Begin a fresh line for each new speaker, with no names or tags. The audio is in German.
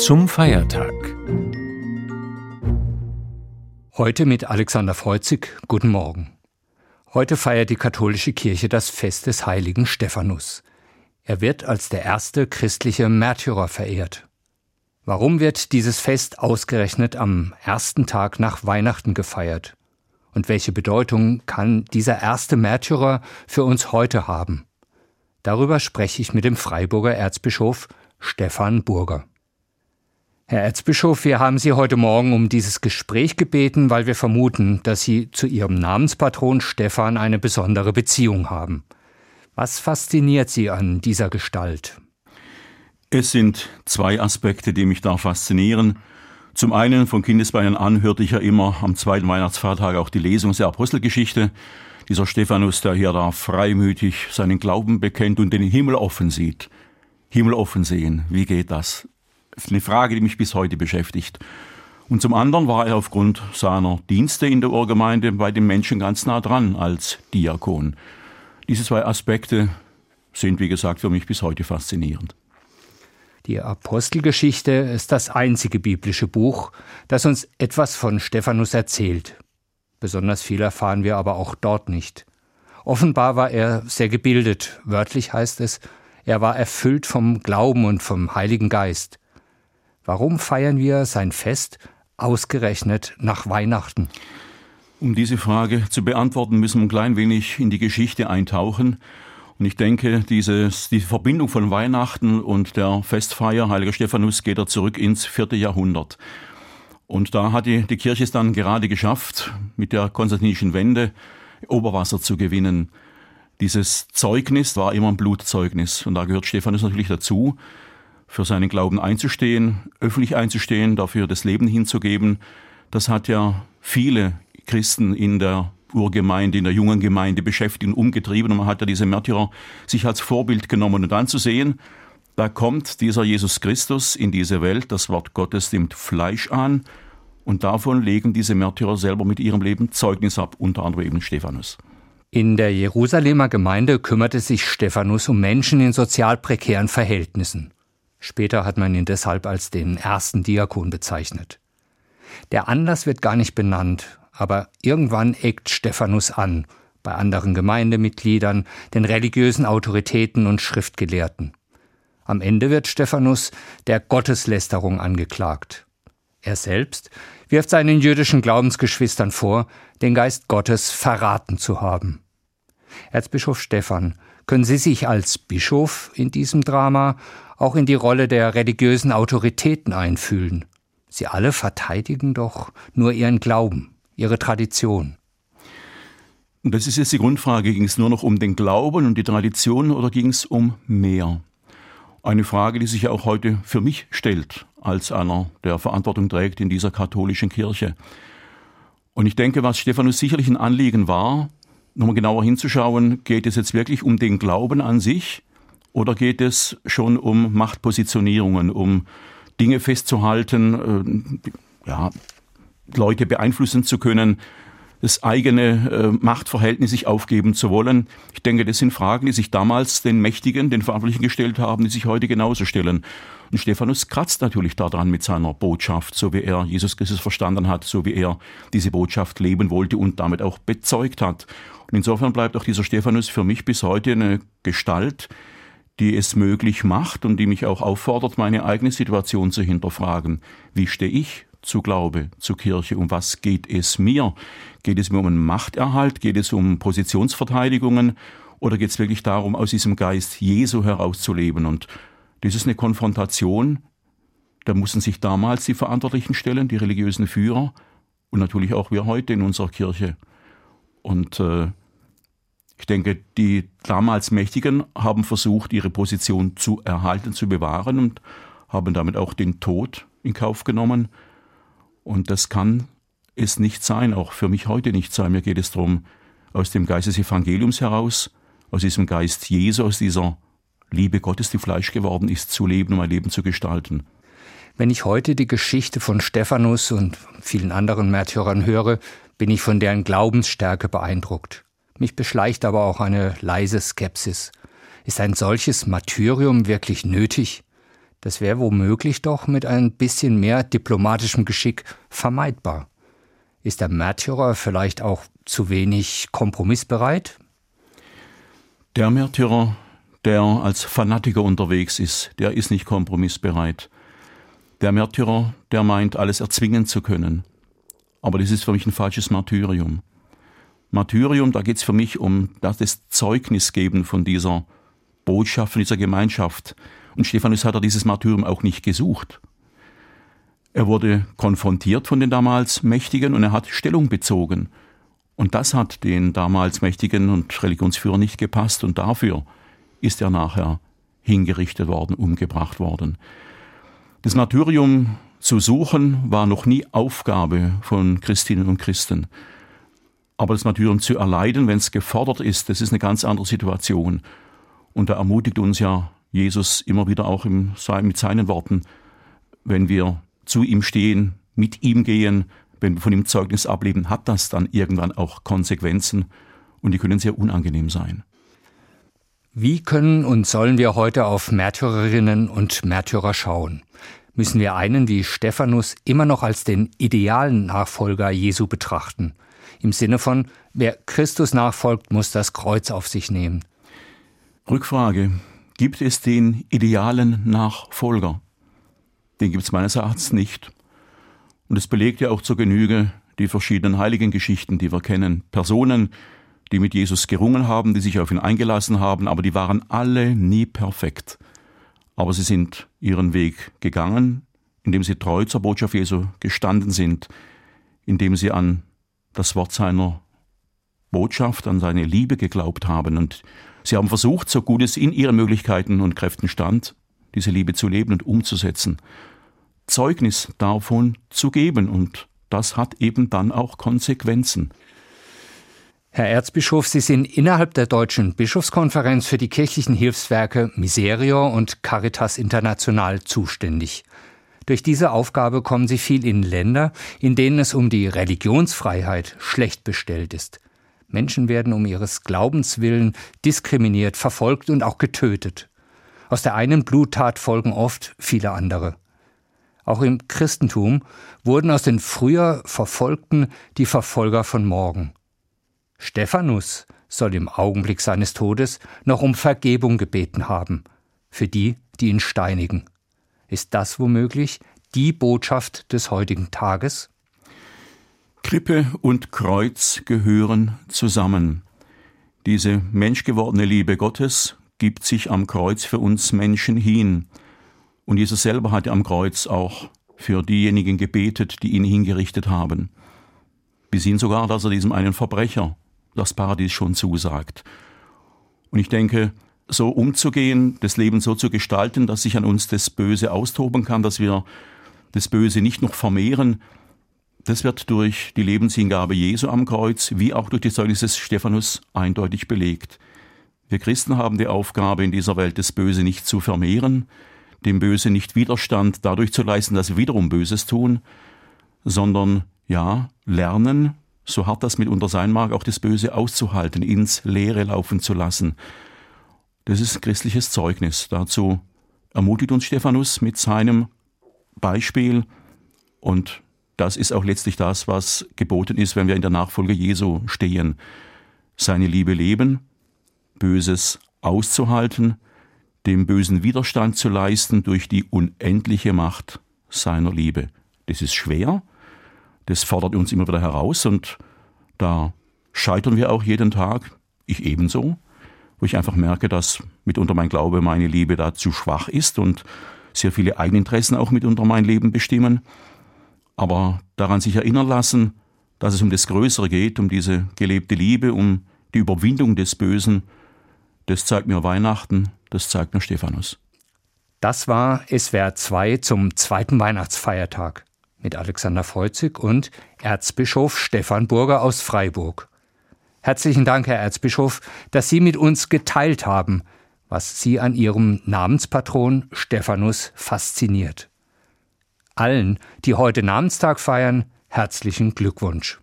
Zum Feiertag. Heute mit Alexander Freuzig. Guten Morgen. Heute feiert die katholische Kirche das Fest des heiligen Stephanus. Er wird als der erste christliche Märtyrer verehrt. Warum wird dieses Fest ausgerechnet am ersten Tag nach Weihnachten gefeiert? Und welche Bedeutung kann dieser erste Märtyrer für uns heute haben? Darüber spreche ich mit dem Freiburger Erzbischof Stefan Burger. Herr Erzbischof, wir haben Sie heute Morgen um dieses Gespräch gebeten, weil wir vermuten, dass Sie zu Ihrem Namenspatron Stefan eine besondere Beziehung haben. Was fasziniert Sie an dieser Gestalt?
Es sind zwei Aspekte, die mich da faszinieren. Zum einen von Kindesbeinen an hörte ich ja immer am zweiten Weihnachtsfeiertag auch die Lesung der Apostelgeschichte. Dieser Stephanus, der hier da freimütig seinen Glauben bekennt und den Himmel offen sieht. Himmel offen sehen, wie geht das? Eine Frage, die mich bis heute beschäftigt. Und zum anderen war er aufgrund seiner Dienste in der Urgemeinde bei den Menschen ganz nah dran als Diakon. Diese zwei Aspekte sind, wie gesagt, für mich bis heute faszinierend.
Die Apostelgeschichte ist das einzige biblische Buch, das uns etwas von Stephanus erzählt. Besonders viel erfahren wir aber auch dort nicht. Offenbar war er sehr gebildet, wörtlich heißt es, er war erfüllt vom Glauben und vom Heiligen Geist. Warum feiern wir sein Fest ausgerechnet nach Weihnachten?
Um diese Frage zu beantworten, müssen wir ein klein wenig in die Geschichte eintauchen. Und ich denke, dieses, die Verbindung von Weihnachten und der Festfeier Heiliger Stephanus geht er zurück ins vierte Jahrhundert. Und da hat die, die Kirche es dann gerade geschafft, mit der konstantinischen Wende Oberwasser zu gewinnen. Dieses Zeugnis war immer ein Blutzeugnis. Und da gehört Stephanus natürlich dazu, für seinen Glauben einzustehen, öffentlich einzustehen, dafür das Leben hinzugeben. Das hat ja viele Christen in der Urgemeinde, in der jungen Gemeinde beschäftigt und umgetrieben. Und man hat ja diese Märtyrer sich als Vorbild genommen. Und dann zu sehen, da kommt dieser Jesus Christus in diese Welt, das Wort Gottes nimmt Fleisch an und davon legen diese Märtyrer selber mit ihrem Leben Zeugnis ab, unter anderem eben Stephanus.
In der Jerusalemer Gemeinde kümmerte sich Stephanus um Menschen in sozial prekären Verhältnissen. Später hat man ihn deshalb als den ersten Diakon bezeichnet. Der Anlass wird gar nicht benannt, aber irgendwann eckt Stephanus an, bei anderen Gemeindemitgliedern, den religiösen Autoritäten und Schriftgelehrten. Am Ende wird Stephanus der Gotteslästerung angeklagt. Er selbst wirft seinen jüdischen Glaubensgeschwistern vor, den Geist Gottes verraten zu haben. Erzbischof Stephan, können Sie sich als Bischof in diesem Drama auch in die Rolle der religiösen Autoritäten einfühlen? Sie alle verteidigen doch nur ihren Glauben, ihre Tradition.
Das ist jetzt die Grundfrage. Ging es nur noch um den Glauben und die Tradition oder ging es um mehr? Eine Frage, die sich ja auch heute für mich stellt, als einer, der Verantwortung trägt in dieser katholischen Kirche. Und ich denke, was Stephanus sicherlich ein Anliegen war, nochmal genauer hinzuschauen, geht es jetzt wirklich um den Glauben an sich oder geht es schon um Machtpositionierungen, um Dinge festzuhalten, äh, ja, Leute beeinflussen zu können, das eigene äh, Machtverhältnis sich aufgeben zu wollen. Ich denke, das sind Fragen, die sich damals den Mächtigen, den Verantwortlichen gestellt haben, die sich heute genauso stellen. Und Stephanus kratzt natürlich daran mit seiner Botschaft, so wie er Jesus Christus verstanden hat, so wie er diese Botschaft leben wollte und damit auch bezeugt hat. Und insofern bleibt auch dieser Stephanus für mich bis heute eine Gestalt, die es möglich macht und die mich auch auffordert, meine eigene Situation zu hinterfragen. Wie stehe ich zu Glaube, zu Kirche? Um was geht es mir? Geht es mir um einen Machterhalt? Geht es um Positionsverteidigungen? Oder geht es wirklich darum, aus diesem Geist Jesu herauszuleben? Und das ist eine Konfrontation. Da mussten sich damals die Verantwortlichen stellen, die religiösen Führer und natürlich auch wir heute in unserer Kirche. Und äh, ich denke, die damals Mächtigen haben versucht, ihre Position zu erhalten, zu bewahren und haben damit auch den Tod in Kauf genommen. Und das kann es nicht sein, auch für mich heute nicht sein. Mir geht es darum, aus dem Geist des Evangeliums heraus, aus diesem Geist Jesu, aus dieser Liebe Gottes, die Fleisch geworden ist, zu leben und mein Leben zu gestalten.
Wenn ich heute die Geschichte von Stephanus und vielen anderen Märtyrern höre, bin ich von deren Glaubensstärke beeindruckt. Mich beschleicht aber auch eine leise Skepsis. Ist ein solches Martyrium wirklich nötig? Das wäre womöglich doch mit ein bisschen mehr diplomatischem Geschick vermeidbar. Ist der Märtyrer vielleicht auch zu wenig kompromissbereit?
Der Märtyrer, der als Fanatiker unterwegs ist, der ist nicht kompromissbereit. Der Märtyrer, der meint, alles erzwingen zu können. Aber das ist für mich ein falsches Martyrium. Martyrium, da geht es für mich um das Zeugnis geben von dieser Botschaft, von dieser Gemeinschaft. Und Stephanus hat er dieses Martyrium auch nicht gesucht. Er wurde konfrontiert von den damals Mächtigen und er hat Stellung bezogen. Und das hat den damals Mächtigen und Religionsführern nicht gepasst und dafür ist er nachher hingerichtet worden, umgebracht worden. Das Martyrium zu suchen war noch nie Aufgabe von Christinnen und Christen. Aber das Martyrium zu erleiden, wenn es gefordert ist, das ist eine ganz andere Situation. Und da ermutigt uns ja Jesus immer wieder auch im, mit seinen Worten, wenn wir zu ihm stehen, mit ihm gehen, wenn wir von ihm Zeugnis ableben, hat das dann irgendwann auch Konsequenzen und die können sehr unangenehm sein.
Wie können und sollen wir heute auf Märtyrerinnen und Märtyrer schauen? Müssen wir einen wie Stephanus immer noch als den idealen Nachfolger Jesu betrachten? Im Sinne von, wer Christus nachfolgt, muss das Kreuz auf sich nehmen.
Rückfrage. Gibt es den idealen Nachfolger? Den gibt es meines Erachtens nicht. Und es belegt ja auch zur Genüge die verschiedenen heiligen Geschichten, die wir kennen. Personen, die mit Jesus gerungen haben, die sich auf ihn eingelassen haben, aber die waren alle nie perfekt. Aber sie sind ihren Weg gegangen, indem sie treu zur Botschaft Jesu gestanden sind, indem sie an das Wort seiner Botschaft, an seine Liebe geglaubt haben. Und sie haben versucht, so gut es in ihren Möglichkeiten und Kräften stand, diese Liebe zu leben und umzusetzen. Zeugnis davon zu geben und das hat eben dann auch Konsequenzen.
Herr Erzbischof, Sie sind innerhalb der Deutschen Bischofskonferenz für die kirchlichen Hilfswerke Miserior und Caritas International zuständig. Durch diese Aufgabe kommen Sie viel in Länder, in denen es um die Religionsfreiheit schlecht bestellt ist. Menschen werden um ihres Glaubens willen diskriminiert, verfolgt und auch getötet. Aus der einen Bluttat folgen oft viele andere. Auch im Christentum wurden aus den früher Verfolgten die Verfolger von morgen. Stephanus soll im Augenblick seines Todes noch um Vergebung gebeten haben, für die, die ihn steinigen. Ist das womöglich die Botschaft des heutigen Tages?
Krippe und Kreuz gehören zusammen. Diese menschgewordene Liebe Gottes gibt sich am Kreuz für uns Menschen hin. Und Jesus selber hatte am Kreuz auch für diejenigen gebetet, die ihn hingerichtet haben. Bis hin sogar, dass er diesem einen Verbrecher das Paradies schon zusagt. Und ich denke, so umzugehen, das Leben so zu gestalten, dass sich an uns das Böse austoben kann, dass wir das Böse nicht noch vermehren, das wird durch die Lebenshingabe Jesu am Kreuz wie auch durch die Zeugnis des Stephanus eindeutig belegt. Wir Christen haben die Aufgabe, in dieser Welt das Böse nicht zu vermehren, dem Böse nicht Widerstand dadurch zu leisten, dass wir wiederum Böses tun, sondern ja, lernen, so hart das mitunter sein mag, auch das Böse auszuhalten, ins Leere laufen zu lassen. Das ist christliches Zeugnis. Dazu ermutigt uns Stephanus mit seinem Beispiel und das ist auch letztlich das, was geboten ist, wenn wir in der Nachfolge Jesu stehen. Seine Liebe leben, Böses auszuhalten, dem Bösen Widerstand zu leisten durch die unendliche Macht seiner Liebe. Das ist schwer, das fordert uns immer wieder heraus und da scheitern wir auch jeden Tag, ich ebenso, wo ich einfach merke, dass mitunter mein Glaube, meine Liebe da zu schwach ist und sehr viele Eigeninteressen auch mitunter mein Leben bestimmen. Aber daran sich erinnern lassen, dass es um das Größere geht, um diese gelebte Liebe, um die Überwindung des Bösen, das zeigt mir Weihnachten, das zeigt mir Stephanus.
Das war SWR 2 zum zweiten Weihnachtsfeiertag mit Alexander Freuzig und Erzbischof Stefan Burger aus Freiburg. Herzlichen Dank, Herr Erzbischof, dass Sie mit uns geteilt haben, was Sie an Ihrem Namenspatron Stephanus fasziniert. Allen, die heute Namenstag feiern, herzlichen Glückwunsch.